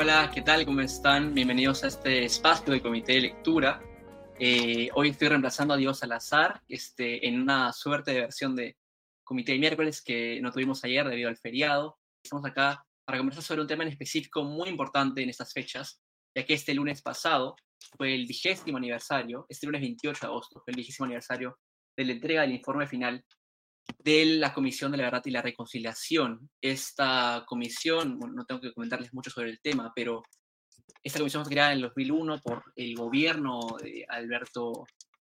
Hola, ¿qué tal? ¿Cómo están? Bienvenidos a este espacio del Comité de Lectura. Eh, hoy estoy reemplazando a Dios Salazar este, en una suerte de versión de Comité de miércoles que no tuvimos ayer debido al feriado. Estamos acá para conversar sobre un tema en específico muy importante en estas fechas, ya que este lunes pasado fue el vigésimo aniversario, este lunes 28 de agosto fue el vigésimo aniversario de la entrega del informe final de la Comisión de la Verdad y la Reconciliación. Esta comisión, no tengo que comentarles mucho sobre el tema, pero esta comisión fue creada en el 2001 por el gobierno de Alberto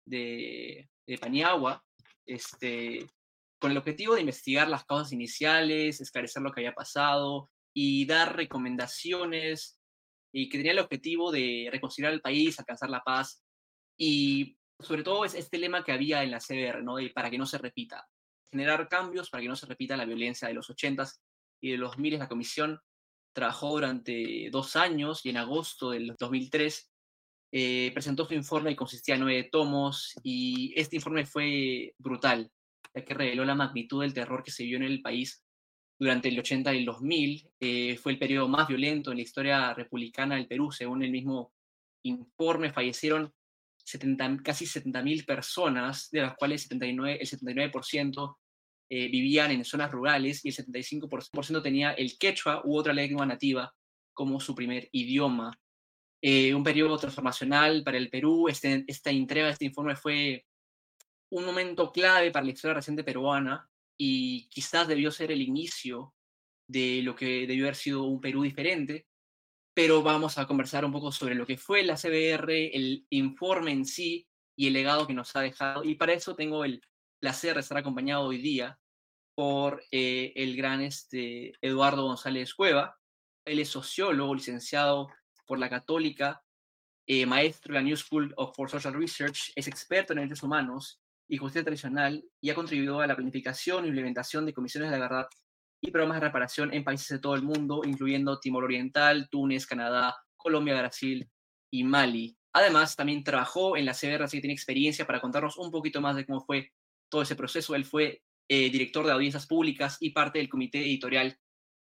de, de Paniagua, este, con el objetivo de investigar las causas iniciales, esclarecer lo que había pasado y dar recomendaciones y que tenía el objetivo de reconciliar el país, alcanzar la paz y sobre todo es este lema que había en la CBR, ¿no? De para que no se repita generar cambios para que no se repita la violencia de los 80s y de los 2000 la comisión trabajó durante dos años y en agosto del 2003 eh, presentó su informe y consistía en nueve tomos y este informe fue brutal, ya que reveló la magnitud del terror que se vio en el país durante el 80 y el 2000. Eh, fue el periodo más violento en la historia republicana del Perú, según el mismo informe, fallecieron 70, casi 70.000 personas, de las cuales 79, el 79% eh, vivían en zonas rurales y el 75% tenía el quechua u otra lengua nativa como su primer idioma. Eh, un periodo transformacional para el Perú. Este, esta entrega, este informe fue un momento clave para la historia reciente peruana y quizás debió ser el inicio de lo que debió haber sido un Perú diferente, pero vamos a conversar un poco sobre lo que fue la CBR, el informe en sí y el legado que nos ha dejado. Y para eso tengo el placer de estar acompañado hoy día por eh, el gran este, Eduardo González Cueva. Él es sociólogo, licenciado por la Católica, eh, maestro de la New School of for Social Research, es experto en derechos humanos y justicia tradicional y ha contribuido a la planificación e implementación de comisiones de verdad y programas de reparación en países de todo el mundo, incluyendo Timor Oriental, Túnez, Canadá, Colombia, Brasil y Mali. Además, también trabajó en la CBR, así que tiene experiencia para contarnos un poquito más de cómo fue todo ese proceso. Él fue eh, director de audiencias públicas y parte del comité editorial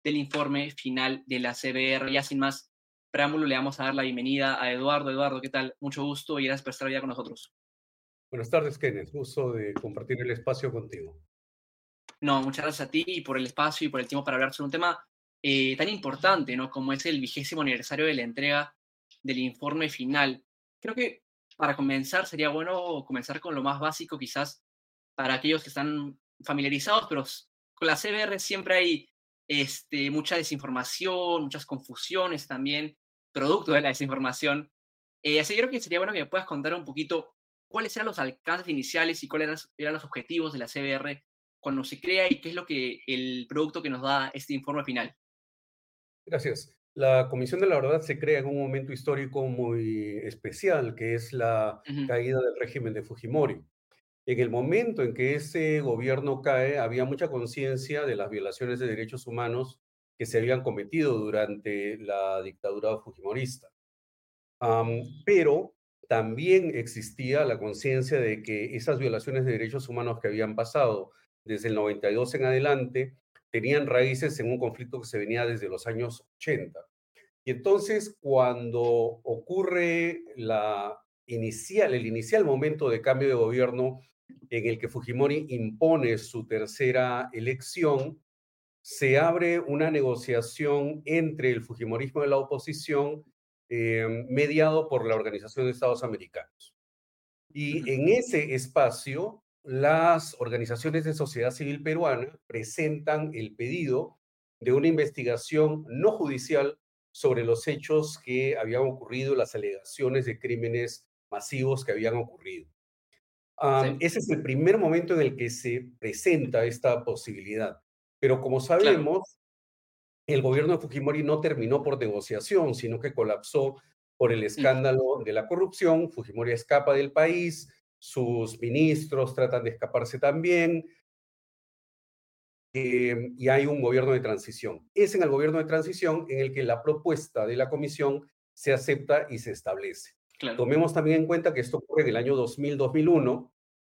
del informe final de la CBR. Ya sin más preámbulo, le vamos a dar la bienvenida a Eduardo. Eduardo, ¿qué tal? Mucho gusto y gracias por estar hoy con nosotros. Buenas tardes, Kenneth. Gusto de compartir el espacio contigo. No, muchas gracias a ti y por el espacio y por el tiempo para hablar sobre un tema eh, tan importante, ¿no? Como es el vigésimo aniversario de la entrega del informe final. Creo que para comenzar sería bueno comenzar con lo más básico, quizás para aquellos que están familiarizados, pero con la CBR siempre hay este, mucha desinformación, muchas confusiones también, producto de la desinformación. Eh, así que creo que sería bueno que me puedas contar un poquito cuáles eran los alcances iniciales y cuáles eran los objetivos de la CBR cuando se crea y qué es lo que el producto que nos da este informe final. Gracias. La Comisión de la Verdad se crea en un momento histórico muy especial, que es la caída del régimen de Fujimori. En el momento en que ese gobierno cae, había mucha conciencia de las violaciones de derechos humanos que se habían cometido durante la dictadura fujimorista. pero también existía la conciencia de que esas violaciones de derechos humanos que habían pasado desde el 92 en adelante tenían raíces en un conflicto que se venía desde los años 80. Y entonces, cuando ocurre la inicial, el inicial momento de cambio de gobierno en el que Fujimori impone su tercera elección, se abre una negociación entre el Fujimorismo y la oposición, eh, mediado por la Organización de Estados Americanos. Y en ese espacio, las organizaciones de sociedad civil peruana presentan el pedido de una investigación no judicial sobre los hechos que habían ocurrido, las alegaciones de crímenes masivos que habían ocurrido. Ese es el primer momento en el que se presenta esta posibilidad. Pero como sabemos, el gobierno de Fujimori no terminó por negociación, sino que colapsó por el escándalo de la corrupción. Fujimori escapa del país, sus ministros tratan de escaparse también, em, y hay un gobierno de transición. Es en el gobierno de transición en el que la propuesta de la comisión se acepta y se establece. Tomemos también en cuenta que esto ocurre en el año 2000-2001.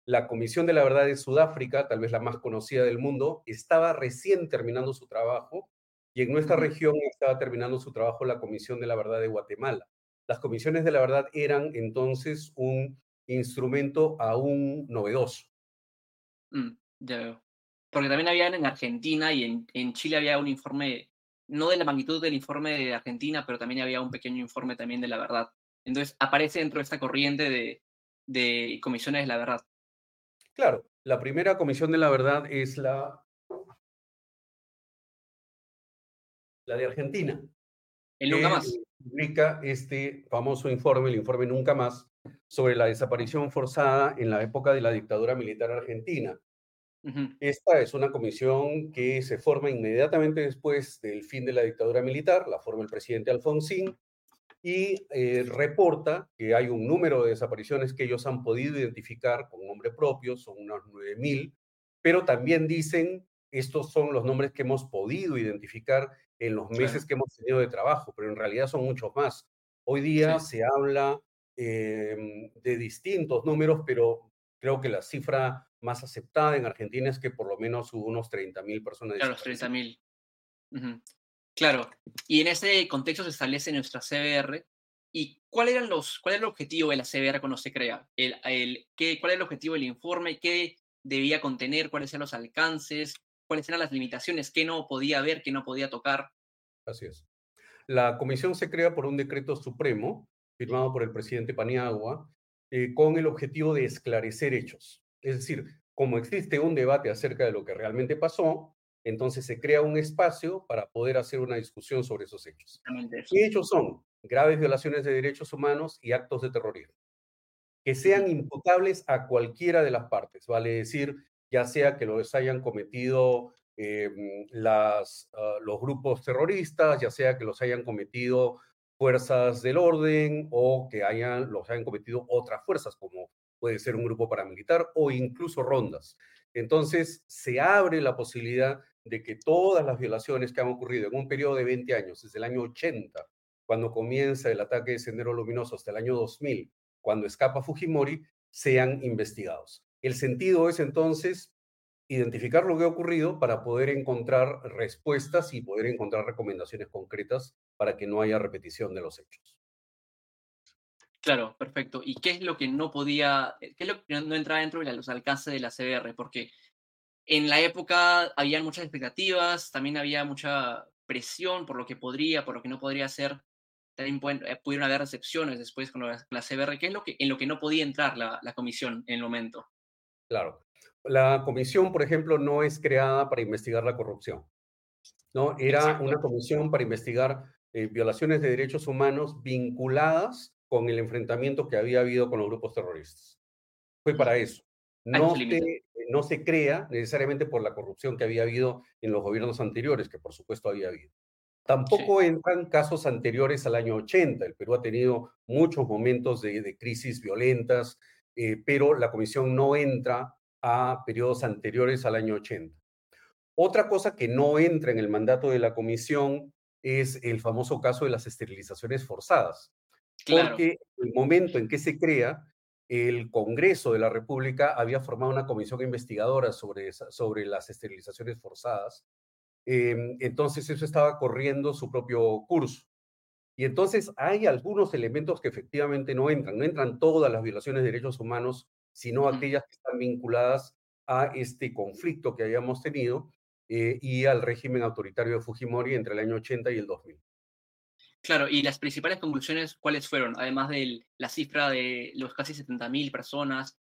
La Comisión de la Verdad de Sudáfrica, tal vez la más conocida del mundo, estaba recién terminando su trabajo y en nuestra región estaba terminando su trabajo la Comisión de la Verdad de Guatemala. Las comisiones de la verdad eran entonces un instrumento aún novedoso. Mm, ya veo. Porque también había en Argentina y en, en, Chile había un informe, no de la magnitud del informe de Argentina, pero también había un pequeño informe también de la verdad. Entonces aparece dentro de esta corriente de, de comisiones de la verdad. Claro, la primera comisión de la verdad es la, la de Argentina. El Nunca Más. Publica este famoso informe, el informe Nunca Más, sobre la desaparición forzada en la época de la dictadura militar argentina. Esta es una comisión que se forma inmediatamente después del fin de la dictadura militar, la forma el presidente Alfonsín, y eh, reporta que hay un número de desapariciones que ellos han podido identificar con nombre propio, son unos 9.000, pero también dicen, estos son los nombres que hemos podido identificar en los meses que hemos tenido de trabajo, pero en realidad son muchos más. Hoy día se habla em, de distintos números, pero creo que la cifra más aceptada en Argentina es que por lo menos hubo unos 30.000 personas. Claro, 30.000. Claro, y en ese contexto se establece nuestra CBR. ¿Y cuál, eran era el objetivo de la CBR cuando se crea? El, el, ¿qué, ¿Cuál era el objetivo del informe? ¿Qué debía contener? ¿Cuáles eran los alcances? ¿Cuáles eran las limitaciones? ¿Qué no podía ver? ¿Qué no podía tocar? Así es. La comisión se crea por un decreto supremo firmado por el presidente Paniagua eh, con el objetivo de esclarecer hechos. Es decir, como existe un debate acerca de lo que realmente pasó, entonces se crea un espacio para poder hacer una discusión sobre esos hechos. ¿Qué hechos son? Graves violaciones de derechos humanos y actos de terrorismo. Que sean imputables a cualquiera de las partes, vale decir, ya sea que los hayan cometido em, las, ah, los grupos terroristas, ya sea que los hayan cometido fuerzas del orden o que hayan, los hayan cometido otras fuerzas, como puede ser un grupo paramilitar o incluso rondas. Entonces, se abre la posibilidad de que todas las violaciones que han ocurrido en un periodo de 20 años, desde el año 80, cuando comienza el ataque de Sendero Luminoso, hasta el año 2000, cuando escapa Fujimori, sean investigados. El sentido es entonces identificar lo que ha ocurrido para poder encontrar respuestas y poder encontrar recomendaciones concretas para que no haya repetición de los hechos. Claro, perfecto. ¿Y qué es lo que no podía, qué es lo que no entraba dentro de los alcances de la CBR? Porque en la época había muchas expectativas, también había mucha presión por lo que podría, por lo que no podría hacer. También eh, pudieron haber recepciones después con la, CBR, que es lo que, en lo que no podía entrar la, comisión en el momento. Claro. La comisión, por ejemplo, no es creada para investigar la corrupción. ¿no? Era una comisión para investigar eh, violaciones de derechos humanos vinculadas con el enfrentamiento que había habido con los grupos terroristas. Fue para eso. No se, no se crea necesariamente por la corrupción que había habido en los gobiernos anteriores, que por supuesto había habido. Tampoco entran casos anteriores al año 80. El Perú ha tenido muchos momentos de, crisis violentas, eh, pero la comisión no entra a periodos anteriores al año 80. Otra cosa que no entra en el mandato de la comisión es el famoso caso de las esterilizaciones forzadas. Porque el momento en que se crea, el Congreso de la República había formado una comisión investigadora sobre, sobre las esterilizaciones forzadas. Em, entonces eso estaba corriendo su propio curso. Y entonces hay algunos elementos que efectivamente no entran. No entran todas las violaciones de derechos humanos, sino aquellas que están vinculadas a este conflicto que habíamos tenido eh, y al régimen autoritario de Fujimori entre el año 80 y el 2000. Claro, y las principales conclusiones, ¿cuáles fueron? Además de la cifra de los casi 70.000 personas,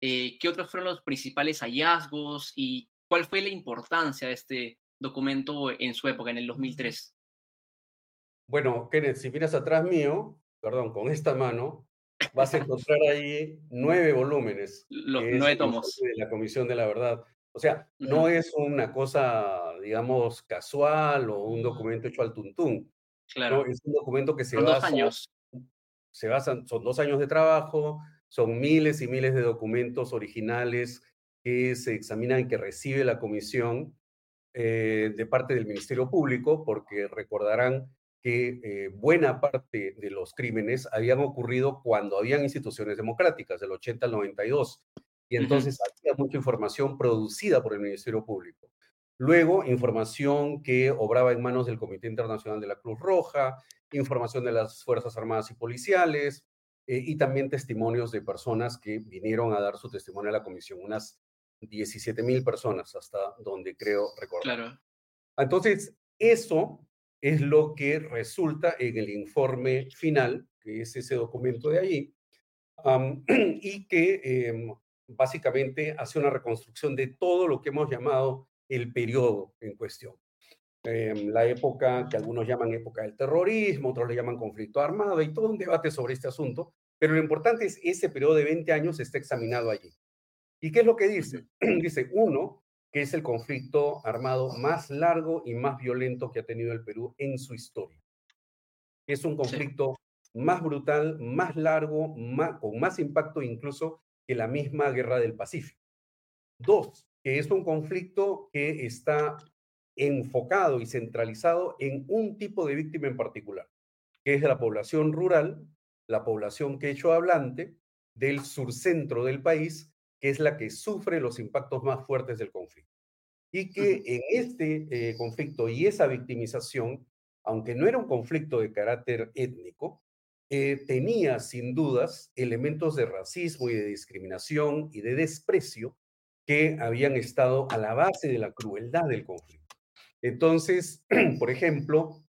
eh, ¿qué otros fueron los principales hallazgos y cuál fue la importancia de este documento en su época, en el 2003? Bueno, Kenneth, si miras atrás mío, perdón, con esta mano, vas a encontrar ahí nueve volúmenes. Los nueve tomos. De la Comisión de la Verdad. O sea, no es una cosa, digamos, casual o un documento hecho al tuntún. Claro. Es un documento que se son Dos años. Se basan, son dos años de trabajo, son miles y miles de documentos originales que se examinan y que recibe la comisión eh, de parte del Ministerio Público, porque recordarán que eh, buena parte de los crímenes habían ocurrido cuando habían instituciones democráticas, del 80 al 92. Y entonces había mucha información producida por el Ministerio Público. Luego, información que obraba en manos del Comité Internacional de la Cruz Roja, información de las Fuerzas Armadas y Policiales, eh, y también testimonios de personas que vinieron a dar su testimonio a la comisión, unas 17 mil personas, hasta donde creo recordar. Claro. Entonces, eso es lo que resulta en el informe final, que es ese documento de allí, y que em, básicamente hace una reconstrucción de todo lo que hemos llamado el periodo en cuestión. Em, la época que algunos llaman época del terrorismo, otros le llaman conflicto armado, y todo un debate sobre este asunto, pero lo importante es ese periodo de 20 años está examinado allí. ¿Y qué es lo que dice? dice, uno, que es el conflicto armado más largo y más violento que ha tenido el Perú en su historia. Es un conflicto más brutal, más largo, más, con más impacto incluso que la misma guerra del Pacífico. Dos, que es un conflicto que está enfocado y centralizado en un tipo de víctima en particular, que es la población rural, la población quechua hablante del surcentro del país, que es la que sufre los impactos más fuertes del conflicto. Y que en este eh, conflicto y esa victimización, aunque no era un conflicto de carácter étnico, eh, tenía sin dudas elementos de racismo y de discriminación y de desprecio que habían estado a la base de la crueldad del conflicto. Entonces, por ejemplo,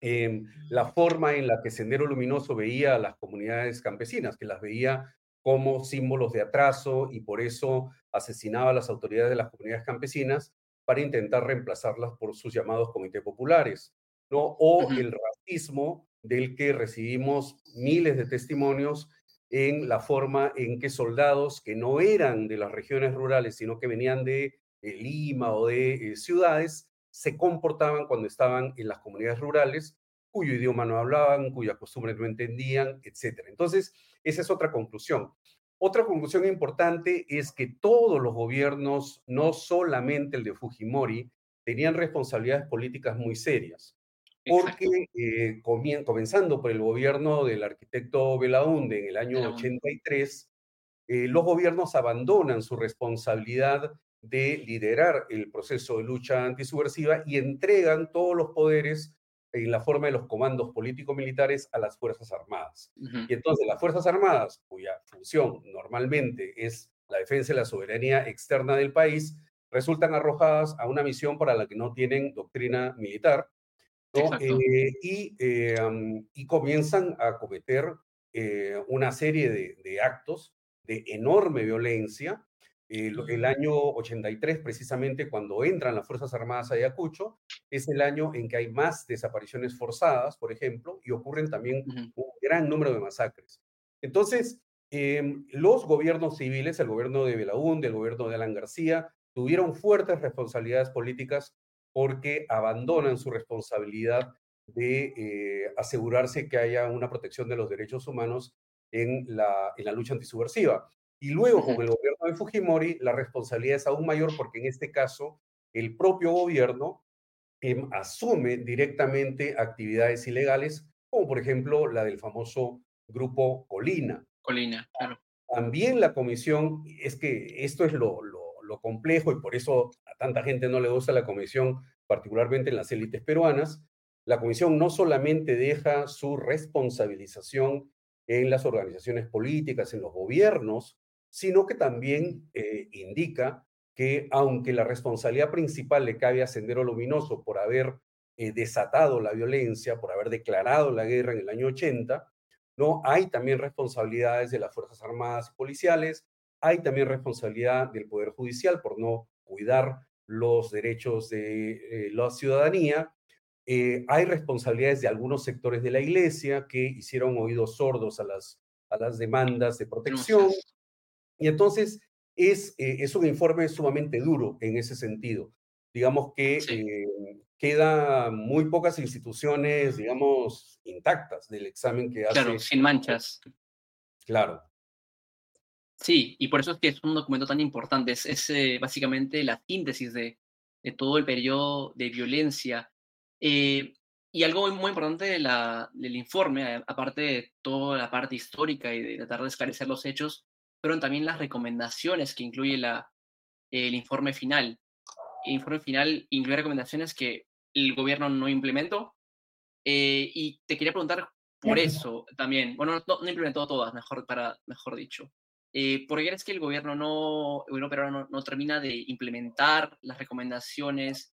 em, la forma en la que Sendero Luminoso veía a las comunidades campesinas, que las veía como símbolos de atraso y por eso asesinaba a las autoridades de las comunidades campesinas para intentar reemplazarlas por sus llamados comités populares, ¿no? O el racismo del que recibimos miles de testimonios en la forma en que soldados que no eran de las regiones rurales, sino que venían de eh, Lima o de eh, ciudades, se comportaban cuando estaban en las comunidades rurales, cuyo idioma no hablaban, cuyas costumbres no entendían, etc. Entonces, esa es otra conclusión. Otra conclusión importante es que todos los gobiernos, no solamente el de Fujimori, tenían responsabilidades políticas muy serias porque eh, comenzando por el gobierno del arquitecto Belaunde en el año 83, eh, los gobiernos abandonan su responsabilidad de liderar el proceso de lucha antisubversiva y entregan todos los poderes en la forma de los comandos político-militares a las Fuerzas Armadas. Y entonces las Fuerzas Armadas, cuya función normalmente es la defensa de la soberanía externa del país, resultan arrojadas a una misión para la que no tienen doctrina militar eh, y, eh, y, comienzan a cometer eh, una serie de, actos de enorme violencia. el año 83, precisamente cuando entran las Fuerzas Armadas a Ayacucho, es el año en que hay más desapariciones forzadas, por ejemplo, y ocurren también un gran número de masacres. Entonces, em, los gobiernos civiles, el gobierno de Belaúnde, el gobierno de Alan García, tuvieron fuertes responsabilidades políticas porque abandonan su responsabilidad de eh, asegurarse que haya una protección de los derechos humanos en la, en la lucha antisubversiva. Y luego, con el gobierno de Fujimori, la responsabilidad es aún mayor porque en este caso el propio gobierno em, asume directamente actividades ilegales, como por ejemplo la del famoso grupo Colina. Colina, claro. También la comisión, es que esto es lo, lo, lo complejo y por eso tanta gente no le gusta la comisión, particularmente en las élites peruanas, la comisión no solamente deja su responsabilización en las organizaciones políticas, en los gobiernos, sino que también eh, indica que aunque la responsabilidad principal le cabe a Sendero Luminoso por haber eh, desatado la violencia, por haber declarado la guerra en el año 80, no hay también responsabilidades de las Fuerzas Armadas y policiales, hay también responsabilidad del Poder Judicial por no cuidar los derechos de eh, la ciudadanía. Eh, hay responsabilidades de algunos sectores de la iglesia que hicieron oídos sordos a las, a las demandas de protección. Y entonces es, eh, es un informe sumamente duro en ese sentido. Digamos que queda muy pocas instituciones, digamos, intactas del examen que hace. Claro, sin manchas. Claro, Sí, y por eso es que es un documento tan importante. Es, eh, básicamente la síntesis de, de, todo el periodo de violencia. Eh, y algo muy, importante de la, del informe, aparte de toda la parte histórica y de tratar de esclarecer los hechos, fueron también las recomendaciones que incluye la, el informe final. informe final incluye recomendaciones que el gobierno no implementó. Eh, y te quería preguntar por eso también. Bueno, no, implementó todas, mejor, para, mejor dicho. Eh, ¿Por qué crees que el gobierno no, el no, termina de implementar las recomendaciones?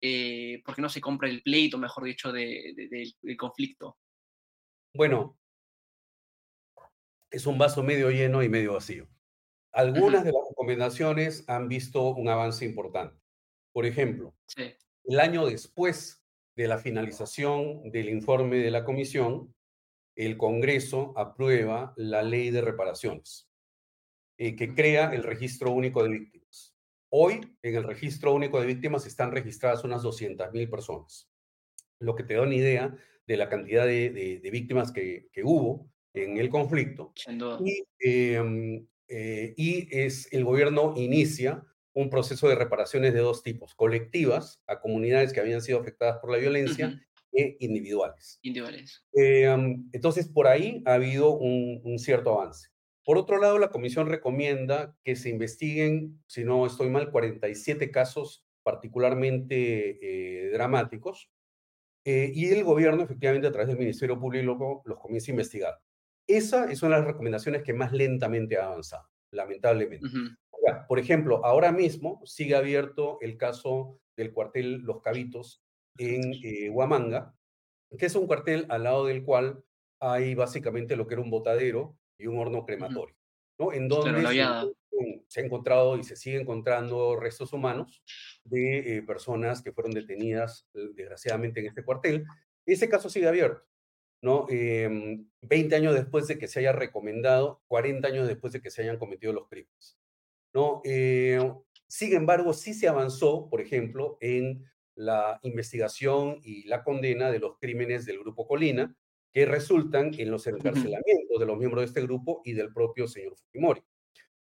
Eh, ¿Por qué no se compra el pleito, mejor dicho, de, del conflicto? Bueno, es un vaso medio lleno y medio vacío. Algunas de las recomendaciones han visto un avance importante. Por ejemplo, el año después de la finalización del informe de la comisión, el Congreso aprueba la ley de reparaciones, eh, que crea el registro único de víctimas. Hoy, en el registro único de víctimas están registradas unas 200.000 personas, lo que te da una idea de la cantidad de, víctimas que, hubo en el conflicto. Y, em, eh, y es el gobierno inicia un proceso de reparaciones de dos tipos, colectivas a comunidades que habían sido afectadas por la violencia e individuales. Individuales. Eh, entonces, por ahí ha habido un, cierto avance. Por otro lado, la comisión recomienda que se investiguen, si no estoy mal, 47 casos particularmente eh, dramáticos, eh, y el gobierno, efectivamente, a través del Ministerio Público, los comienza a investigar. Esa es una de las recomendaciones que más lentamente ha avanzado, lamentablemente. Por ejemplo, ahora mismo sigue abierto el caso del cuartel Los Cabitos en eh, Huamanga, que es un cuartel al lado del cual hay básicamente lo que era un botadero y un horno crematorio, ¿no? En donde se, ha encontrado y se sigue encontrando restos humanos de eh, personas que fueron detenidas eh, desgraciadamente en este cuartel. Ese caso sigue abierto, ¿no? 20 em, años después de que se haya recomendado, 40 años después de que se hayan cometido los crímenes, ¿no? sin embargo, sí se avanzó, por ejemplo, en la investigación y la condena de los crímenes del grupo Colina, que resultan en los encarcelamientos de los miembros de este grupo y del propio señor Fujimori.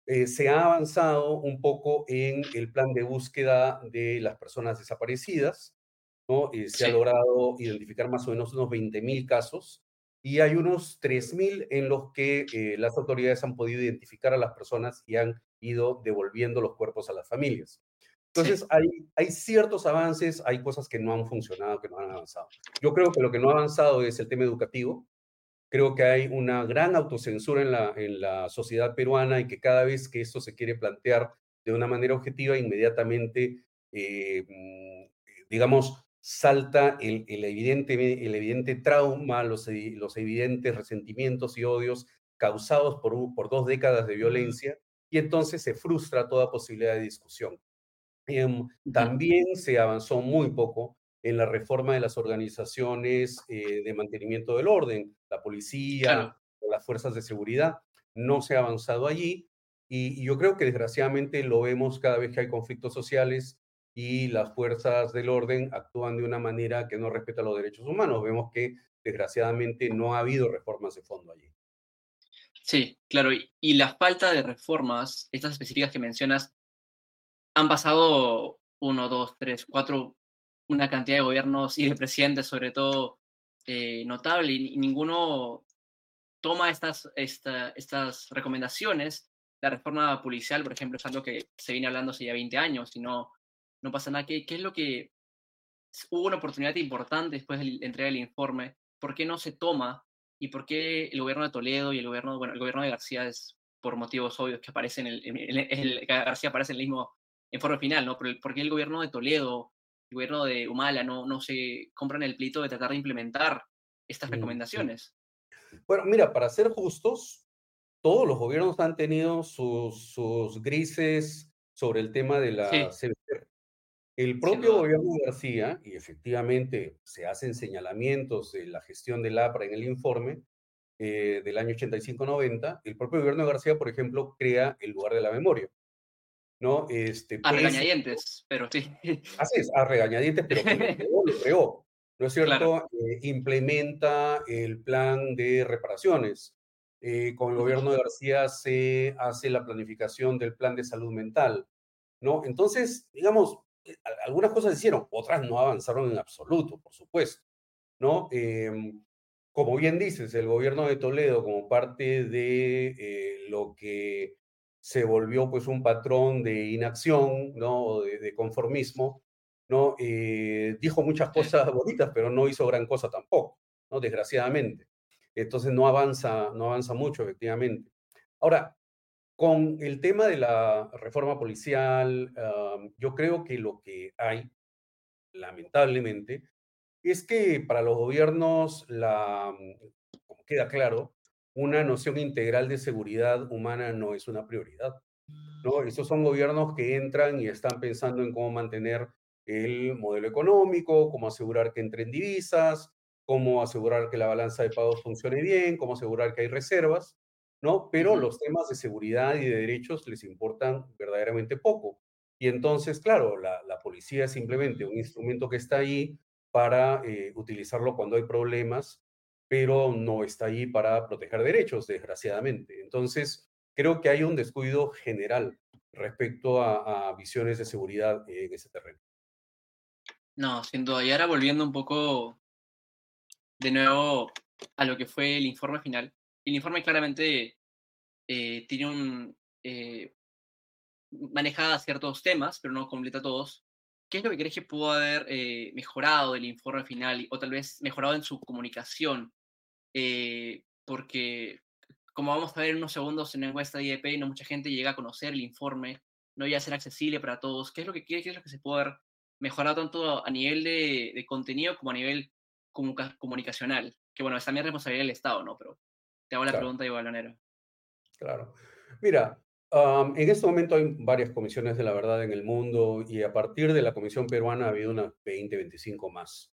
Eh, se ha avanzado un poco en el plan de búsqueda de las personas desaparecidas, ¿no? Eh, se ha logrado identificar más o menos unos 20.000 casos y hay unos 3.000 en los que eh, las autoridades han podido identificar a las personas y han ido devolviendo los cuerpos a las familias. Entonces, hay, hay ciertos avances, hay cosas que no han funcionado, que no han avanzado. Yo creo que lo que no ha avanzado es el tema educativo. Creo que hay una gran autocensura en la, en la sociedad peruana y que cada vez que esto se quiere plantear de una manera objetiva, inmediatamente, eh, mm, digamos, salta el, el, evidente, el evidente trauma, los, los evidentes resentimientos y odios causados por, por dos décadas de violencia, y entonces se frustra toda posibilidad de discusión. Em, también se avanzó muy poco en la reforma de las organizaciones eh, de mantenimiento del orden, la policía las fuerzas de seguridad. No se ha avanzado allí y, yo creo que desgraciadamente lo vemos cada vez que hay conflictos sociales y las fuerzas del orden actúan de una manera que no respeta los derechos humanos. Vemos que desgraciadamente no ha habido reformas de fondo allí. Sí, claro. y la falta de reformas, estas específicas que mencionas, han pasado uno, dos, tres, cuatro, una cantidad de gobiernos y de presidentes, sobre todo, eh, notable, y, ninguno toma estas, estas recomendaciones. La reforma policial, por ejemplo, es algo que se viene hablando hace ya 20 años y no, no pasa nada. ¿Qué, ¿Qué es lo que hubo una oportunidad importante después de la entrega del informe? ¿Por qué no se toma? ¿Y por qué el gobierno de Toledo y el gobierno, bueno, el gobierno de García es por motivos obvios que aparecen, el, el, García aparece en el mismo en forma final, ¿no? ¿Por, qué el gobierno de Toledo, el gobierno de Humala no, no se compran el plito de tratar de implementar estas mm, recomendaciones? Bueno, mira, para ser justos, todos los gobiernos han tenido sus, sus grises sobre el tema de la CBR. El propio gobierno de García, y efectivamente se hacen señalamientos de la gestión del APRA en el informe eh, del año 85-90, el propio gobierno de García, por ejemplo, crea el lugar de la memoria. ¿No? Este, a regañadientes, pero sí. Así es, a regañadientes, pero lo creó, ¿no es cierto? Eh, implementa el plan de reparaciones. Eh, con el gobierno de García se hace la planificación del plan de salud mental, ¿no? Entonces, digamos, eh, algunas cosas hicieron, otras no avanzaron en absoluto, por supuesto, ¿no? Em, como bien dices, el gobierno de Toledo, como parte de lo que se volvió pues un patrón de inacción, ¿no? De, conformismo, ¿no? Eh, dijo muchas cosas bonitas, pero no hizo gran cosa tampoco, ¿no? Desgraciadamente. Entonces no avanza, no avanza mucho, efectivamente. Ahora, con el tema de la reforma policial, yo creo que lo que hay, lamentablemente, es que para los gobiernos, la, como queda claro, una noción integral de seguridad humana no es una prioridad. ¿no? Estos son gobiernos que entran y están pensando en cómo mantener el modelo económico, cómo asegurar que entren divisas, cómo asegurar que la balanza de pagos funcione bien, cómo asegurar que hay reservas, ¿no? Pero los temas de seguridad y de derechos les importan verdaderamente poco. Y entonces, claro, la, policía es simplemente un instrumento que está ahí para eh, utilizarlo cuando hay problemas pero no está ahí para proteger derechos, desgraciadamente. Entonces, creo que hay un descuido general respecto a, visiones de seguridad en ese terreno. No, sin duda. Y ahora volviendo un poco de nuevo a lo que fue el informe final. El informe claramente eh, tiene un... Eh, maneja ciertos temas, pero no completa todos. ¿Qué es lo que crees que pudo haber eh, mejorado del informe final o tal vez mejorado en su comunicación? Eh, porque, como vamos a ver en unos segundos en la encuesta de IEP, no mucha gente llega a conocer el informe, no iba a ser accesible para todos. ¿Qué es lo que quiere? ¿Qué es lo que se puede haber mejorado tanto a nivel de, contenido como a nivel comunicacional? Que bueno, es también responsabilidad del Estado, ¿no? Pero te hago la pregunta igual, Balonero. Claro. Mira, en este momento hay varias comisiones de la verdad en el mundo y a partir de la Comisión Peruana ha habido unas 20, 25 más.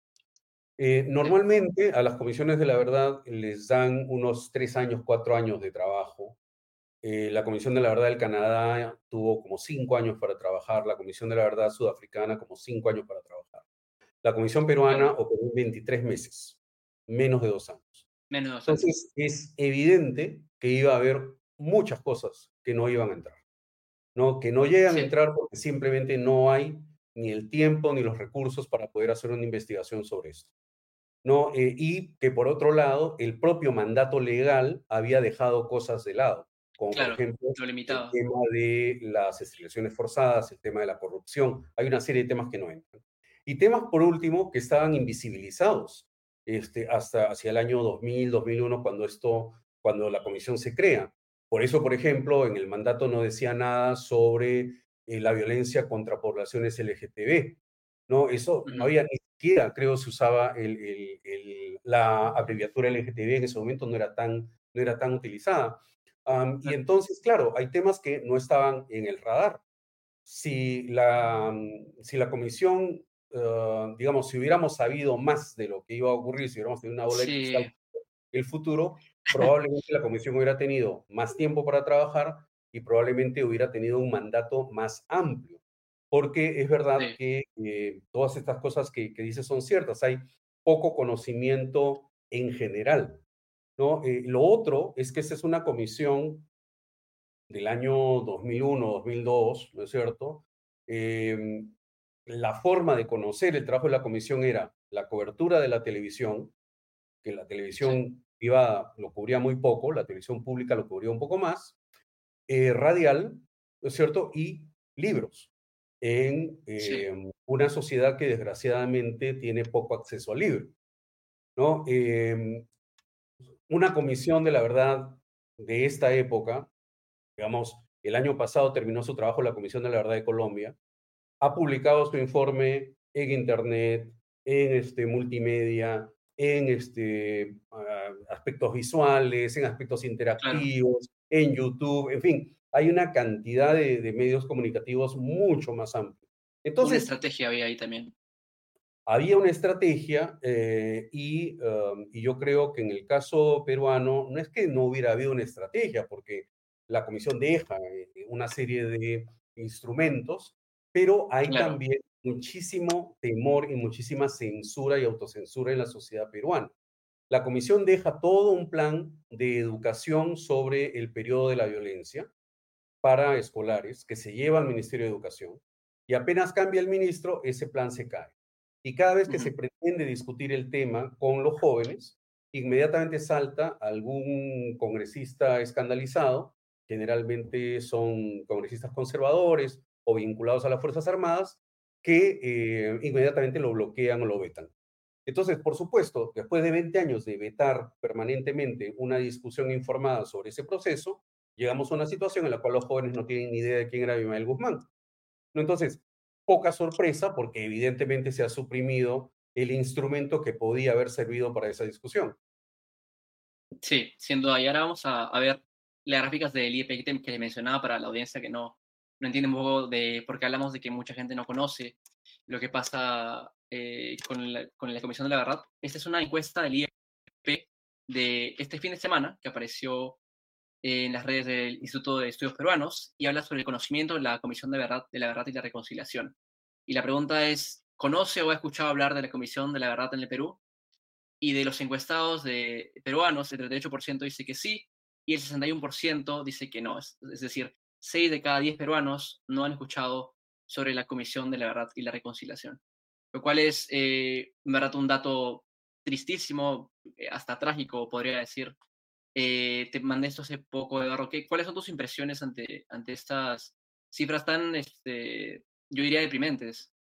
Eh, normalmente a las comisiones de la verdad les dan unos tres años, cuatro años de trabajo. Eh, la Comisión de la Verdad del Canadá tuvo como cinco años para trabajar, la Comisión de la Verdad Sudafricana como cinco años para trabajar. La Comisión Peruana operó 23 meses, menos de dos años. Menos Entonces es evidente que iba a haber muchas cosas que no iban a entrar, ¿no? que no llegan a entrar porque simplemente no hay ni el tiempo ni los recursos para poder hacer una investigación sobre esto. ¿no? Eh, y que por otro lado, el propio mandato legal había dejado cosas de lado, como por ejemplo el tema de las esterilizaciones forzadas, el tema de la corrupción, hay una serie de temas que no entran. Y temas, por último, que estaban invisibilizados este, hasta hacia el año 2000, 2001, cuando, esto, cuando la comisión se crea. Por eso, por ejemplo, en el mandato no decía nada sobre eh, la violencia contra poblaciones LGTB. ¿no? Eso no había ni creo, se usaba la abreviatura LGTB en ese momento, no era tan, no era tan utilizada. y entonces, claro, hay temas que no estaban en el radar. Si la, si la comisión, ah, digamos, si hubiéramos sabido más de lo que iba a ocurrir, si hubiéramos tenido una bola de el futuro, probablemente la comisión hubiera tenido más tiempo para trabajar y probablemente hubiera tenido un mandato más amplio porque es verdad que eh, todas estas cosas que, que dices son ciertas. Hay poco conocimiento en general. ¿no? Eh, lo otro es que esta es una comisión del año 2001, 2002, ¿no es cierto? Em, la forma de conocer el trabajo de la comisión era la cobertura de la televisión, que la televisión privada lo cubría muy poco, la televisión pública lo cubría un poco más, eh, radial, ¿no es cierto? Y libros en em, una sociedad que desgraciadamente tiene poco acceso al libro. ¿no? Em, una comisión de la verdad de esta época, digamos, el año pasado terminó su trabajo la Comisión de la Verdad de Colombia, ha publicado su informe en Internet, en este, multimedia, en este, ah, aspectos visuales, en aspectos interactivos, en YouTube, en fin, hay una cantidad de, medios comunicativos mucho más amplia. Entonces, una estrategia había ahí también. Había una estrategia eh, y, um, y, yo creo que en el caso peruano no es que no hubiera habido una estrategia, porque la comisión deja eh, una serie de instrumentos, pero hay también muchísimo temor y muchísima censura y autocensura en la sociedad peruana. La comisión deja todo un plan de educación sobre el periodo de la violencia, para escolares que se lleva al Ministerio de Educación y apenas cambia el ministro, ese plan se cae. Y cada vez que se pretende discutir el tema con los jóvenes, inmediatamente salta algún congresista escandalizado generalmente son congresistas conservadores o vinculados a las Fuerzas Armadas, que eh, inmediatamente lo bloquean o lo vetan. Entonces, por supuesto, después de 20 años de vetar permanentemente una discusión informada sobre ese proceso, llegamos a una situación en la cual los jóvenes no tienen ni idea de quién era Abimael Guzmán. Entonces, poca sorpresa porque evidentemente se ha suprimido el instrumento que podía haber servido para esa discusión. Sí, duda. Y ahora vamos a, ver las gráficas del IEP que mencionaba para la audiencia que no, no entiende un poco de por qué hablamos de que mucha gente no conoce lo que pasa eh, con, la, con, la, Comisión de la Verdad. Esta es una encuesta del IEP de este fin de semana que apareció en las redes del Instituto de Estudios Peruanos y habla sobre el conocimiento de la Comisión de, Verdad, de la Verdad y la Reconciliación. Y la pregunta es, ¿conoce o ha escuchado hablar de la Comisión de la Verdad en el Perú? Y de los encuestados de peruanos, el 38% dice que sí y el 61% dice que no. Es, es decir, 6 de cada 10 peruanos no han escuchado sobre la Comisión de la Verdad y la Reconciliación, lo cual es, eh, verdad, un dato tristísimo, eh, hasta trágico, podría decir. Eh, te mandé esto hace poco, Eduardo. ¿qué, ¿Cuáles son tus impresiones ante, ante estas cifras tan, este, yo diría, deprimentes?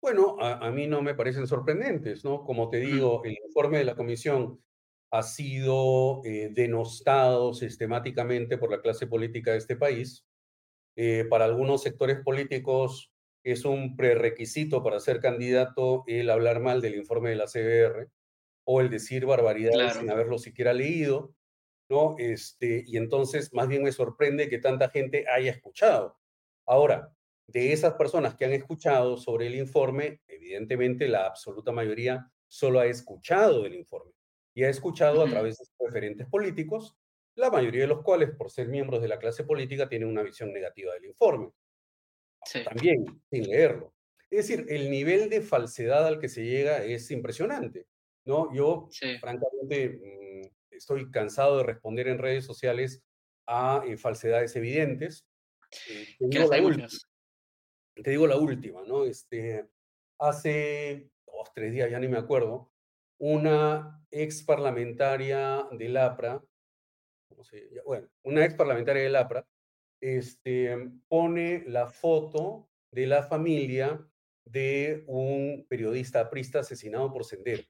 Bueno, a, mí no me parecen sorprendentes, ¿no? Como te digo, el informe de la comisión ha sido eh, denostado sistemáticamente por la clase política de este país. Eh, para algunos sectores políticos es un prerequisito para ser candidato el hablar mal del informe de la CBR o el decir barbaridades sin haberlo siquiera leído, ¿no? Este, y entonces más bien me sorprende que tanta gente haya escuchado. Ahora, de esas personas que han escuchado sobre el informe, evidentemente la absoluta mayoría solo ha escuchado del informe y ha escuchado a través de sus referentes políticos, la mayoría de los cuales, por ser miembros de la clase política, tienen una visión negativa del informe. También, sin leerlo. Es decir, el nivel de falsedad al que se llega es impresionante. ¿no? Yo, francamente, mm, estoy cansado de responder en redes sociales a eh, falsedades evidentes. Eh, te, digo la última, te digo la última, ¿no? Este, hace dos, tres días, ya ni me acuerdo, una ex parlamentaria del APRA, bueno, una ex parlamentaria del APRA, este, pone la foto de la familia de un periodista aprista asesinado por Sendero.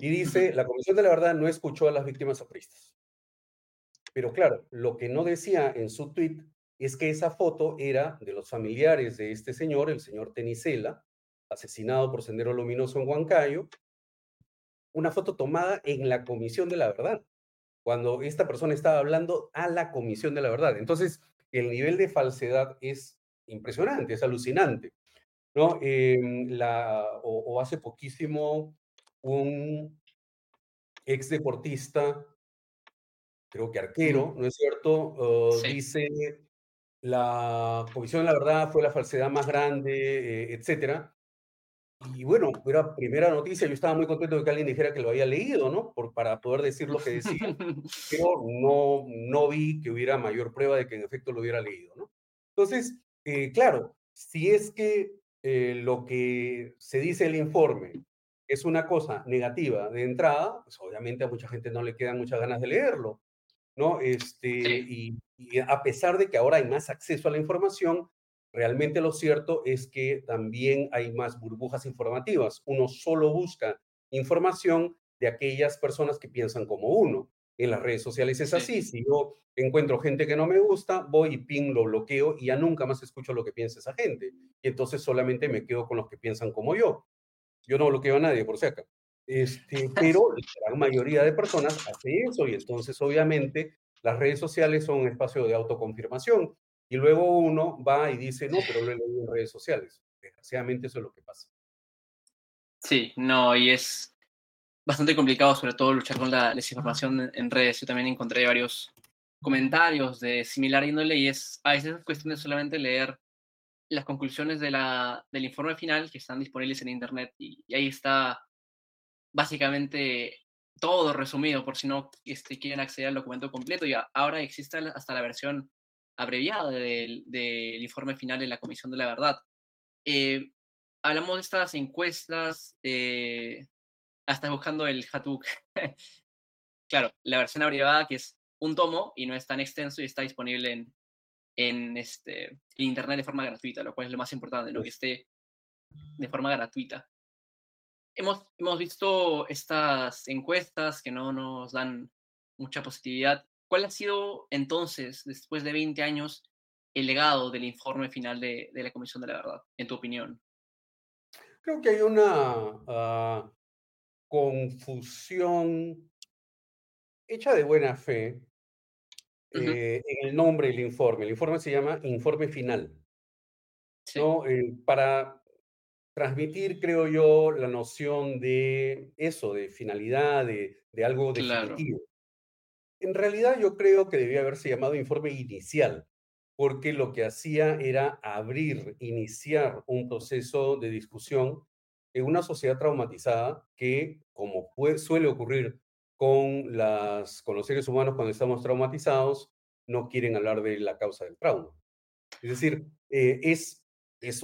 Y dice, la Comisión de la Verdad no escuchó a las víctimas apristas. Pero claro, lo que no decía en su tweet es que esa foto era de los familiares de este señor, el señor Tenicela, asesinado por Sendero Luminoso en Huancayo, una foto tomada en la Comisión de la Verdad, cuando esta persona estaba hablando a la Comisión de la Verdad. Entonces, el nivel de falsedad es impresionante, es alucinante. ¿no? Em, la, o, hace poquísimo, un ex deportista, creo que arquero, ¿no es cierto? Uh, dice, la Comisión de la Verdad fue la falsedad más grande, eh, etcétera. Y bueno, era primera noticia, yo estaba muy contento de que alguien dijera que lo había leído, ¿no? Por, para poder decir lo que decía, pero no, no vi que hubiera mayor prueba de que en efecto lo hubiera leído, ¿no? Entonces, eh, claro, si es que eh, lo que se dice el informe es una cosa negativa de entrada, pues obviamente a mucha gente no le quedan muchas ganas de leerlo, ¿no? Este, y, y a pesar de que ahora hay más acceso a la información, Realmente lo cierto es que también hay más burbujas informativas. Uno solo busca información de aquellas personas que piensan como uno. En las redes sociales es así. Si yo encuentro gente que no me gusta, voy y ping, lo bloqueo y ya nunca más escucho lo que piensa esa gente. Y entonces solamente me quedo con los que piensan como yo. Yo no bloqueo a nadie, por si acaso. Este, pero la gran mayoría de personas hace eso y entonces obviamente las redes sociales son un espacio de autoconfirmación y luego uno va y dice, no, pero lo he en redes sociales. Desgraciadamente eso es lo que pasa. Sí, no, y es bastante complicado sobre todo luchar con la desinformación en redes. Yo también encontré varios comentarios de similar índole y es a veces es cuestión de solamente leer las conclusiones de la, del informe final que están disponibles en internet y, ahí está básicamente todo resumido por si no este, quieren acceder al documento completo y ahora existe hasta la versión abreviado del, informe final de la Comisión de la Verdad. Eh, hablamos de estas encuestas, eh, hasta buscando el Hatuk. claro, la versión abreviada que es un tomo y no es tan extenso y está disponible en, en, este, internet de forma gratuita, lo cual es lo más importante, ¿no? que esté de forma gratuita. Hemos, hemos visto estas encuestas que no nos dan mucha positividad. ¿Cuál ha sido entonces, después de 20 años, el legado del informe final de, de la Comisión de la Verdad, en tu opinión? Creo que hay una uh, confusión hecha de buena fe eh, en el nombre del informe. El informe se llama informe final. ¿no? Eh, para transmitir, creo yo, la noción de eso, de finalidad, de, de algo definitivo. En realidad yo creo que debía haberse llamado informe inicial, porque lo que hacía era abrir, iniciar un proceso de discusión en una sociedad traumatizada que, como suele ocurrir con, los seres humanos cuando estamos traumatizados, no quieren hablar de la causa del trauma. Es decir, eh, es,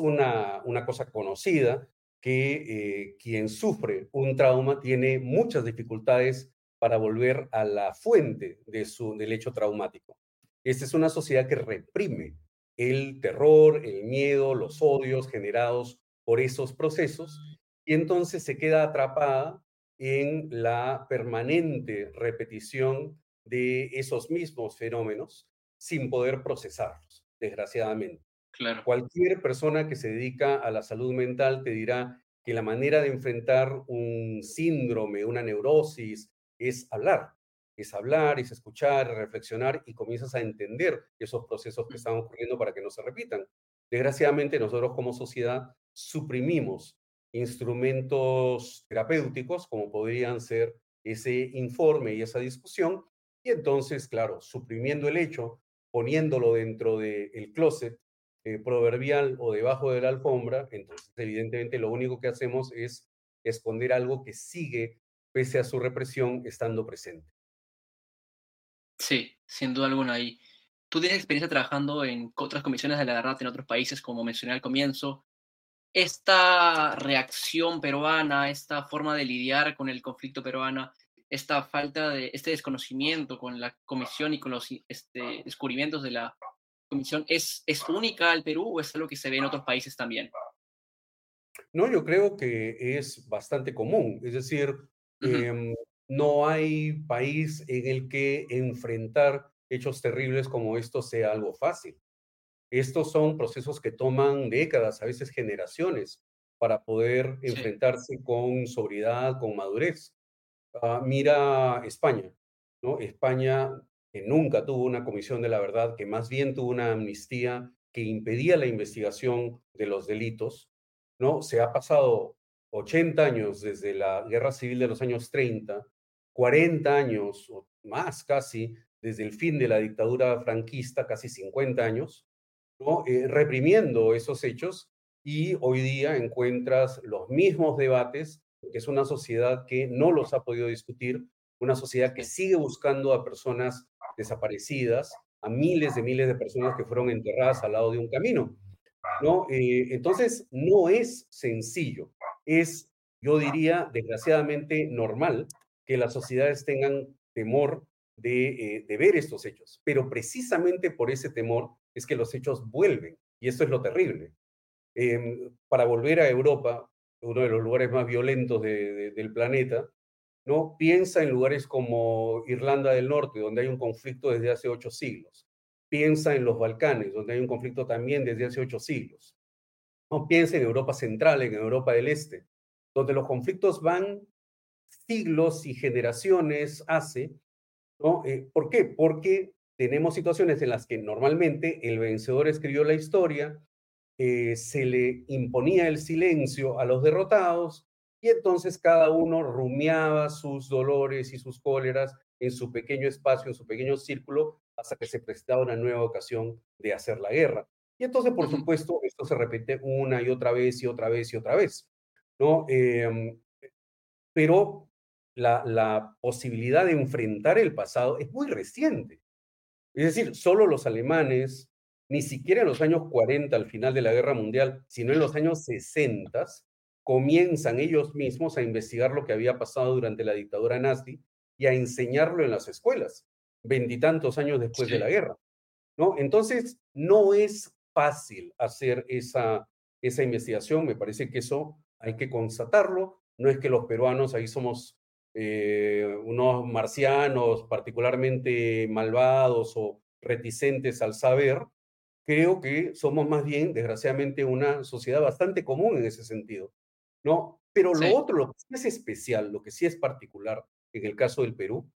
una cosa conocida que eh, quien sufre un trauma tiene muchas dificultades para volver a la fuente de su, del hecho traumático. Esta es una sociedad que reprime el terror, el miedo, los odios generados por esos procesos y entonces se queda atrapada en la permanente repetición de esos mismos fenómenos sin poder procesarlos, desgraciadamente. Claro. Cualquier persona que se dedica a la salud mental te dirá que la manera de enfrentar un síndrome, una neurosis, es hablar, es hablar, es escuchar, reflexionar y comienzas a entender esos procesos que están ocurriendo para que no se repitan. Desgraciadamente nosotros como sociedad suprimimos instrumentos terapéuticos como podrían ser ese informe y esa discusión y entonces, claro, suprimiendo el hecho, poniéndolo dentro del closet eh, proverbial o debajo de la alfombra, entonces evidentemente lo único que hacemos es esconder algo que sigue pese a su represión estando presente. Sí, sin duda alguna. Y tú tienes experiencia trabajando en otras comisiones de la verdad en otros países, como mencioné al comienzo. Esta reacción peruana, esta forma de lidiar con el conflicto peruano, esta falta de, este desconocimiento con la comisión y con los este, descubrimientos de la comisión, ¿es, ¿es única al Perú o es algo que se ve en otros países también? No, yo creo que es bastante común. Es decir, Em, no hay país en el que enfrentar hechos terribles como estos sea algo fácil. Estos son procesos que toman décadas, a veces generaciones, para poder enfrentarse con sobriedad, con madurez. Ah, mira España, ¿no? España que nunca tuvo una comisión de la verdad, que más bien tuvo una amnistía que impedía la investigación de los delitos, ¿no? Se ha pasado 80 años desde la guerra civil de los años 30, 40 años o más casi desde el fin de la dictadura franquista, casi 50 años. Eh, reprimiendo esos hechos y hoy día encuentras los mismos debates, que es una sociedad que no los ha podido discutir, una sociedad que sigue buscando a personas desaparecidas, a miles de miles de personas que fueron enterradas al lado de un camino. ¿no? Eh, entonces, no es sencillo es, yo diría, desgraciadamente normal que las sociedades tengan temor de, eh, ver estos hechos, pero precisamente por ese temor es que los hechos vuelven, y esto es lo terrible. Em, para volver a Europa, uno de los lugares más violentos del planeta, ¿no? Piensa en lugares como Irlanda del Norte, donde hay un conflicto desde hace ocho siglos. Piensa en los Balcanes, donde hay un conflicto también desde hace ocho siglos. No piense en Europa Central, en Europa del Este, donde los conflictos van siglos y generaciones hace. Eh, ¿Por qué? Porque tenemos situaciones en las que normalmente el vencedor escribió la historia, eh, se le imponía el silencio a los derrotados y entonces cada uno rumiaba sus dolores y sus cóleras en su pequeño espacio, en su pequeño círculo, hasta que se prestaba una nueva ocasión de hacer la guerra. Y entonces, por supuesto, esto se repite una y otra vez y otra vez y otra vez, ¿no? Em, pero la, la posibilidad de enfrentar el pasado es muy reciente. Es decir, solo los alemanes, ni siquiera en los años 40, al final de la Guerra Mundial, sino en los años 60, comienzan ellos mismos a investigar lo que había pasado durante la dictadura nazi y a enseñarlo en las escuelas. veintitantos años después de la guerra. ¿no? Entonces, no es fácil hacer esa, esa investigación, me parece que eso hay que constatarlo, no es que los peruanos ahí somos eh, unos marcianos particularmente malvados o reticentes al saber, creo que somos más bien, desgraciadamente, una sociedad bastante común en ese sentido, ¿no? Pero lo otro, lo que sí es especial, lo que sí es particular en el caso del Perú,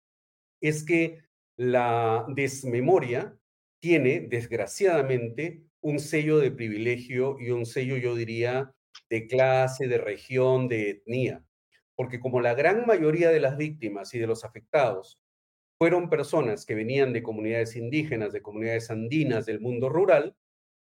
es que la desmemoria tiene, desgraciadamente, un sello de privilegio y un sello, yo diría, de clase, de región, de etnia. Porque como la gran mayoría de las víctimas y de los afectados fueron personas que venían de comunidades indígenas, de comunidades andinas, del mundo rural,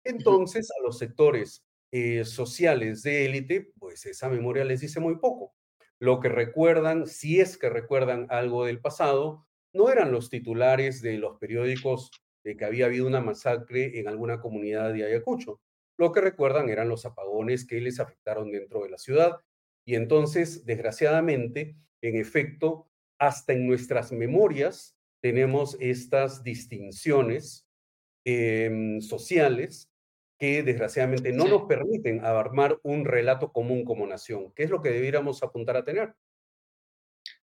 entonces a los sectores eh, sociales de élite, pues esa memoria les dice muy poco. Lo que recuerdan, si es que recuerdan algo del pasado, no eran los titulares de los periódicos de que había habido una masacre en alguna comunidad de Ayacucho. Lo que recuerdan eran los apagones que les afectaron dentro de la ciudad. Y entonces, desgraciadamente, en efecto, hasta en nuestras memorias tenemos estas distinciones em, sociales que desgraciadamente no nos permiten armar un relato común como nación, que es lo que debiéramos apuntar a tener.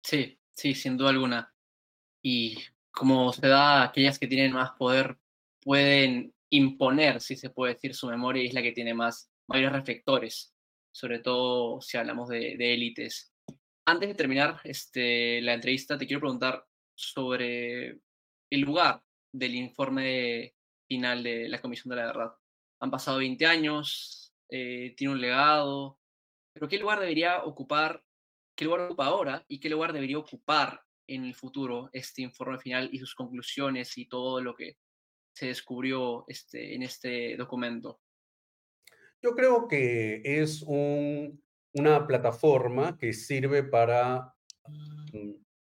Sí, sí, sin duda alguna. Y como se da, aquellas que tienen más poder pueden imponer, si se puede decir, su memoria y es la que tiene más mayores reflectores, sobre todo si hablamos de, élites. Antes de terminar este, la entrevista, te quiero preguntar sobre el lugar del informe final de la Comisión de la Verdad han pasado 20 años, eh, tiene un legado, pero ¿qué lugar debería ocupar, qué lugar ocupa ahora y qué lugar debería ocupar en el futuro este informe final y sus conclusiones y todo lo que se descubrió este, en este documento? Yo creo que es una plataforma que sirve para mm,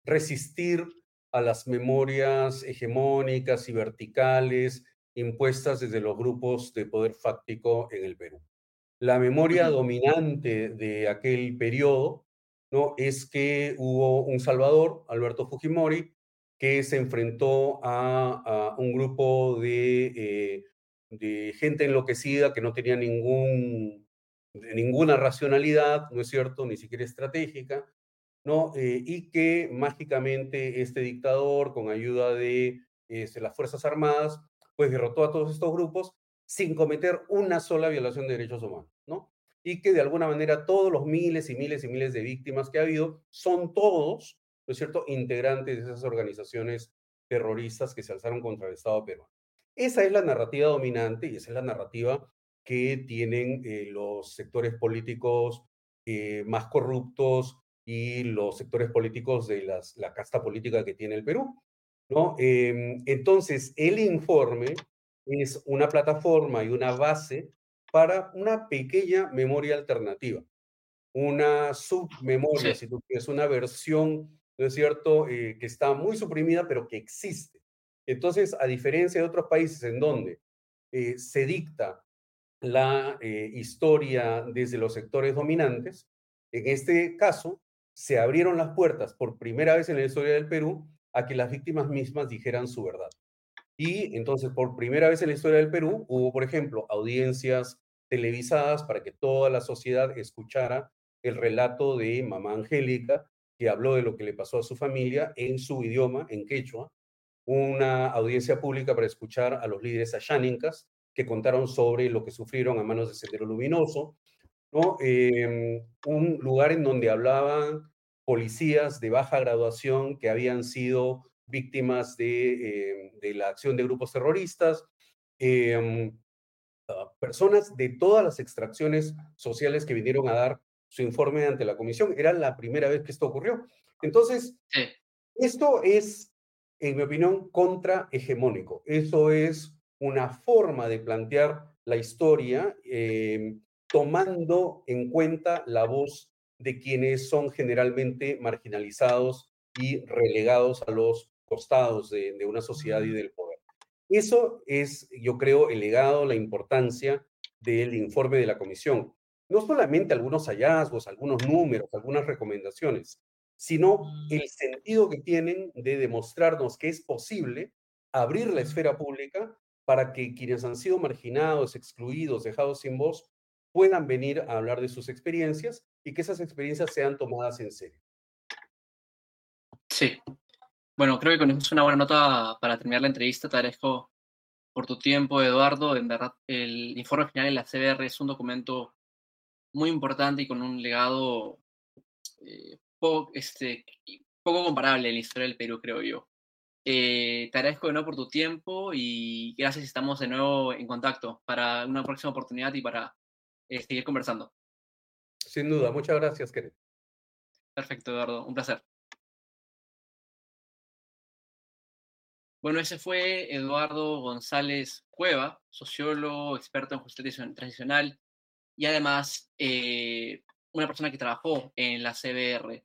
resistir a las memorias hegemónicas y verticales impuestas desde los grupos de poder fáctico en el Perú. La memoria dominante de aquel periodo ¿no? es que hubo un Salvador, Alberto Fujimori, que se enfrentó a, un grupo de, eh, de, gente enloquecida que no tenía ningún, ninguna racionalidad, ¿no es cierto?, ni siquiera estratégica, ¿no? Eh, y que mágicamente este dictador, con ayuda de este, las Fuerzas Armadas, pues derrotó a todos estos grupos sin cometer una sola violación de derechos humanos, ¿no? Y que de alguna manera todos los miles y miles y miles de víctimas que ha habido son todos, ¿no es cierto?, integrantes de esas organizaciones terroristas que se alzaron contra el Estado peruano. Esa es la narrativa dominante y esa es la narrativa que tienen eh, los sectores políticos eh, más corruptos y los sectores políticos de la casta política que tiene el Perú. ¿no? Em, entonces, el informe es una plataforma y una base para una pequeña memoria alternativa, una submemoria, si tú quieres, una versión, ¿no es cierto?, eh, que está muy suprimida, pero que existe. Entonces, a diferencia de otros países en donde eh, se dicta la eh, historia desde los sectores dominantes, en este caso, se abrieron las puertas por primera vez en la historia del Perú a que las víctimas mismas dijeran su verdad. Y entonces, por primera vez en la historia del Perú, hubo, por ejemplo, audiencias televisadas para que toda la sociedad escuchara el relato de mamá Angélica, que habló de lo que le pasó a su familia en su idioma, en quechua, una audiencia pública para escuchar a los líderes ayánicas que contaron sobre lo que sufrieron a manos de Sendero Luminoso, ¿no? Em, un lugar en donde hablaban policías de baja graduación que habían sido víctimas de, eh, de la acción de grupos terroristas, em, ah, personas de todas las extracciones sociales que vinieron a dar su informe ante la comisión. Era la primera vez que esto ocurrió. Entonces, esto es, en mi opinión, contrahegemónico. Eso es una forma de plantear la historia em, tomando en cuenta la voz de quienes son generalmente marginalizados y relegados a los costados de, una sociedad y del poder. Eso es, yo creo, el legado, la importancia del informe de la comisión. No solamente algunos hallazgos, algunos números, algunas recomendaciones, sino el sentido que tienen de demostrarnos que es posible abrir la esfera pública para que quienes han sido marginados, excluidos, dejados sin voz, puedan venir a hablar de sus experiencias y que esas experiencias sean tomadas en serio. Sí. Bueno, creo que con eso es una buena nota para terminar la entrevista. Te agradezco por tu tiempo, Eduardo. En verdad, el informe final de la CBR es un documento muy importante y con un legado eh, poco, este, poco comparable en la historia del Perú, creo yo. Eh, te agradezco de nuevo por tu tiempo y gracias, estamos de nuevo en contacto para una próxima oportunidad y para eh, seguir conversando. Sin duda, muchas gracias, Kenneth. Perfecto, Eduardo, un placer. Bueno, ese fue Eduardo González Cueva, sociólogo, experto en justicia transicional y además eh, una persona que trabajó en la CBR.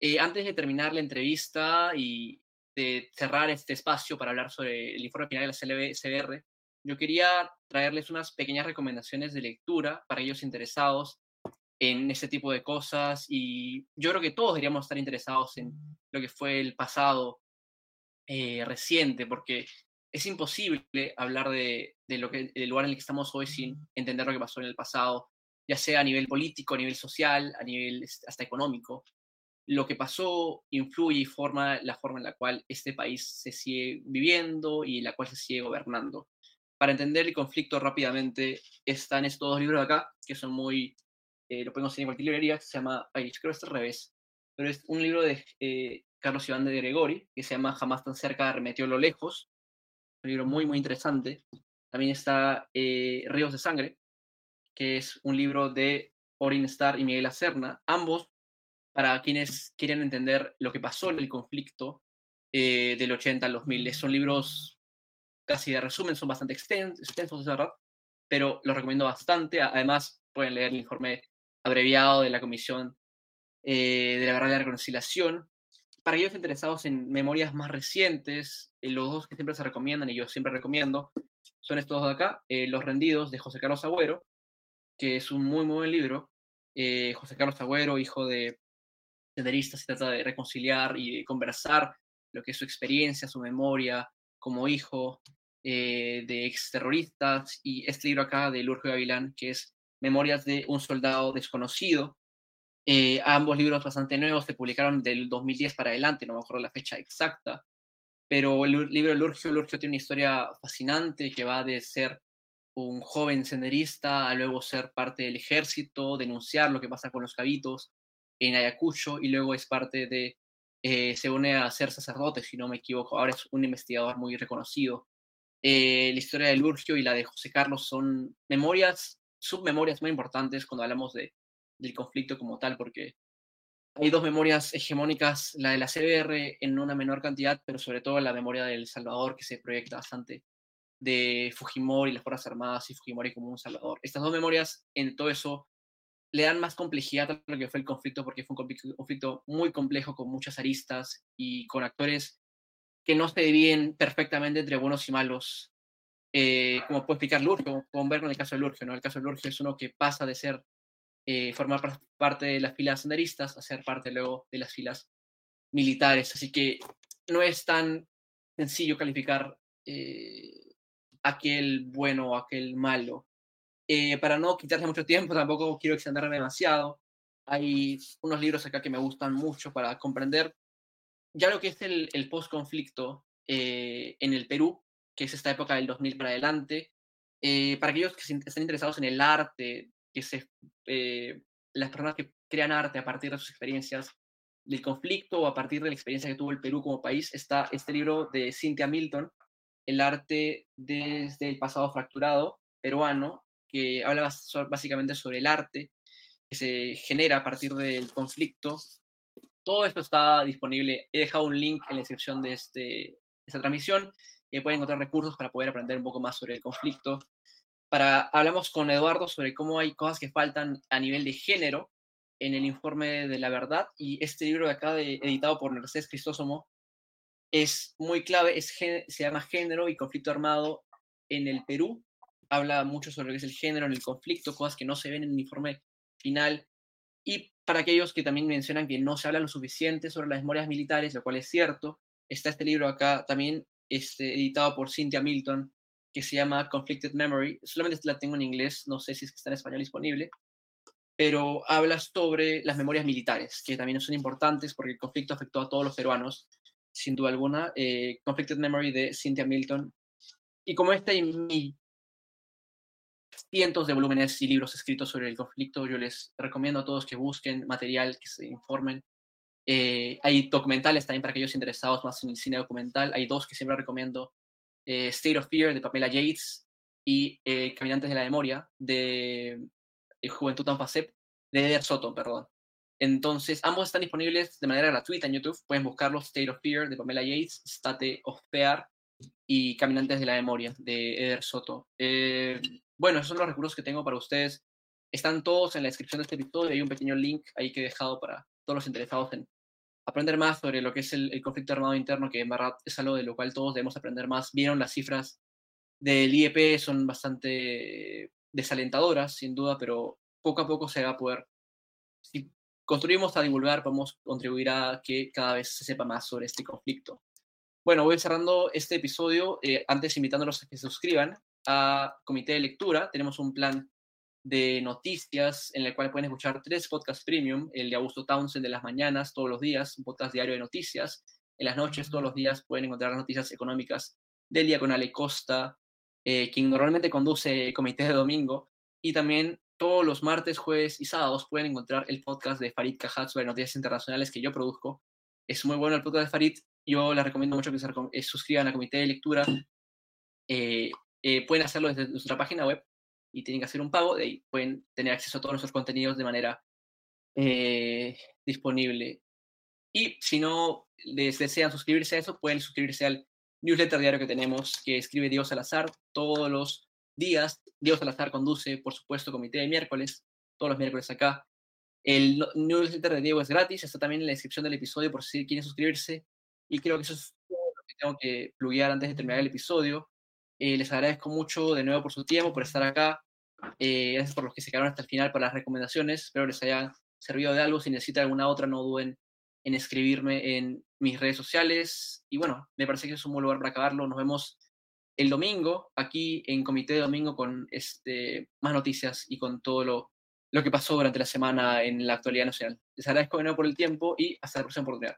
Eh, antes de terminar la entrevista y de cerrar este espacio para hablar sobre el informe final de la CBR, yo quería traerles unas pequeñas recomendaciones de lectura para aquellos interesados en este tipo de cosas y yo creo que todos deberíamos estar interesados en lo que fue el pasado eh, reciente, porque es imposible hablar de, lo que, del lugar en el que estamos hoy sin entender lo que pasó en el pasado, ya sea a nivel político, a nivel social, a nivel hasta económico. Lo que pasó influye y forma la forma en la cual este país se sigue viviendo y la cual se sigue gobernando. Para entender el conflicto rápidamente, están estos dos libros de acá, que son muy, eh, lo podemos conseguir en cualquier librería, se llama, ay, creo que es al revés, pero es un libro de eh, Carlos Iván de Gregori, que se llama Jamás tan cerca, remetió lo lejos. Un libro muy, muy interesante. También está eh, Ríos de Sangre, que es un libro de Orin Starr y Miguel Acerna, ambos para quienes quieren entender lo que pasó en el conflicto eh, del 80 al 2000. Son libros casi de resumen, son bastante extensos, extensos verdad, pero los recomiendo bastante. Además, pueden leer el informe abreviado de la Comisión eh, de la Verdad y la Reconciliación, para aquellos interesados en memorias más recientes, eh, los dos que siempre se recomiendan y yo siempre recomiendo son estos dos de acá, eh, Los Rendidos de José Carlos Agüero, que es un muy, muy buen libro. Eh, José Carlos Agüero, hijo de senderistas, se trata de reconciliar y conversar lo que es su experiencia, su memoria como hijo de exterroristas. Y este libro acá de Lurjo Gavilán, que es Memorias de un soldado desconocido, eh, ambos libros bastante nuevos se publicaron del 2010 para adelante, no me acuerdo la fecha exacta, pero el libro Lurgio, Lurgio tiene una historia fascinante que va de ser un joven senderista a luego ser parte del ejército, denunciar lo que pasa con los cabitos en Ayacucho y luego es parte de, eh, se une a ser sacerdote, si no me equivoco, ahora es un investigador muy reconocido. Eh, la historia de Lurgio y la de José Carlos son memorias, submemorias muy importantes cuando hablamos de del conflicto como tal, porque hay dos memorias hegemónicas, la de la CBR en una menor cantidad, pero sobre todo la memoria del Salvador, que se proyecta bastante, de Fujimori, las Fuerzas Armadas y Fujimori como un Salvador. Estas dos memorias, en todo eso, le dan más complejidad a lo que fue el conflicto, porque fue un conflicto muy complejo, con muchas aristas y con actores que no se dividen perfectamente entre buenos y malos, eh, como puede explicar Lurgio, como ver con el caso de Lurgio. ¿no? El caso de Lurgio es uno que pasa de ser eh, formar parte de las filas senderistas a ser parte luego de las filas militares. Así que no es tan sencillo calificar eh, aquel bueno o aquel malo. Eh, para no quitarse mucho tiempo, tampoco quiero extenderme demasiado. Hay unos libros acá que me gustan mucho para comprender ya lo que es el, el post-conflicto en el Perú, que es esta época del 2000 para adelante. para aquellos que estén interesados en el arte se, eh, las personas que crean arte a partir de sus experiencias del conflicto o a partir de la experiencia que tuvo el Perú como país, está este libro de Cynthia Milton, El arte desde el pasado fracturado peruano, que habla básicamente sobre el arte que se genera a partir del conflicto. Todo esto está disponible. He dejado un link en la descripción de, este, esta transmisión. y pueden encontrar recursos para poder aprender un poco más sobre el conflicto para, hablamos con Eduardo sobre cómo hay cosas que faltan a nivel de género en el informe de la verdad y este libro de acá, de, editado por Mercedes Cristósomo, es muy clave, es, se llama Género y Conflicto Armado en el Perú. Habla mucho sobre lo que es el género en el conflicto, cosas que no se ven en el informe final. Y para aquellos que también mencionan que no se habla lo suficiente sobre las memorias militares, lo cual es cierto, está este libro acá también este, editado por Cynthia Milton, que se llama Conflicted Memory. Solamente la tengo en inglés, no sé si es que está en español disponible, pero habla sobre las memorias militares, que también son importantes porque el conflicto afectó a todos los peruanos, sin duda alguna. Eh, Conflicted Memory de Cynthia Milton. Y como este hay cientos de volúmenes y libros escritos sobre el conflicto, yo les recomiendo a todos que busquen material, que se informen. Eh, hay documentales también para aquellos interesados más en el cine documental. Hay dos que siempre recomiendo. Eh, State of Fear de Pamela Yates y Caminantes de la Memoria de Juventud Tanfasep, de Eder Soto, perdón. Entonces, ambos están disponibles de manera gratuita en YouTube. Pueden buscarlos, State of Fear de Pamela Yates, State of Fear y Caminantes de la Memoria de Eder Soto. Eh, bueno, esos son los recursos que tengo para ustedes. Están todos en la descripción de este episodio. Hay un pequeño link ahí que he dejado para todos los interesados en aprender más sobre lo que es el, conflicto armado interno, que en verdad es algo de lo cual todos debemos aprender más. Vieron las cifras del IEP, son bastante desalentadoras, sin duda, pero poco a poco se va a poder, si construimos a divulgar, podemos contribuir a que cada vez se sepa más sobre este conflicto. Bueno, voy cerrando este episodio, eh, antes invitándolos a que se suscriban a Comité de Lectura. Tenemos un plan de noticias en el cual pueden escuchar tres podcasts premium, el de Augusto Townsend de las mañanas, todos los días, un podcast diario de noticias. En las noches, todos los días, pueden encontrar las noticias económicas del día con Ale Costa, eh, quien normalmente conduce Comité de Domingo, y también todos los martes, jueves y sábados pueden encontrar el podcast de Farid Cajat sobre noticias internacionales que yo produzco. Es muy bueno el podcast de Farid. Yo les recomiendo mucho que se eh, suscriban al comité de lectura. Eh, pueden hacerlo desde nuestra página web y tienen que hacer un pago. De ahí pueden tener acceso a todos nuestros contenidos de manera disponible. Y si no les desean suscribirse a eso, pueden suscribirse al newsletter diario que tenemos que escribe Diego Salazar todos los días. Diego Salazar conduce, por supuesto, comité de miércoles, todos los miércoles acá. El newsletter de Diego es gratis, está también en la descripción del episodio por si quieren suscribirse. Y creo que eso es lo que tengo que pluguear antes de terminar el episodio. Eh, les agradezco mucho de nuevo por su tiempo, por estar acá. Eh, gracias por los que se quedaron hasta el final para las recomendaciones. Espero les haya servido de algo. Si necesitan alguna otra, no duden en escribirme en mis redes sociales. Y bueno, me parece que es un buen lugar para acabarlo. Nos vemos el domingo aquí en Comité de Domingo con este, más noticias y con todo lo, lo que pasó durante la semana en la actualidad nacional. Les agradezco de nuevo por el tiempo y hasta la próxima oportunidad.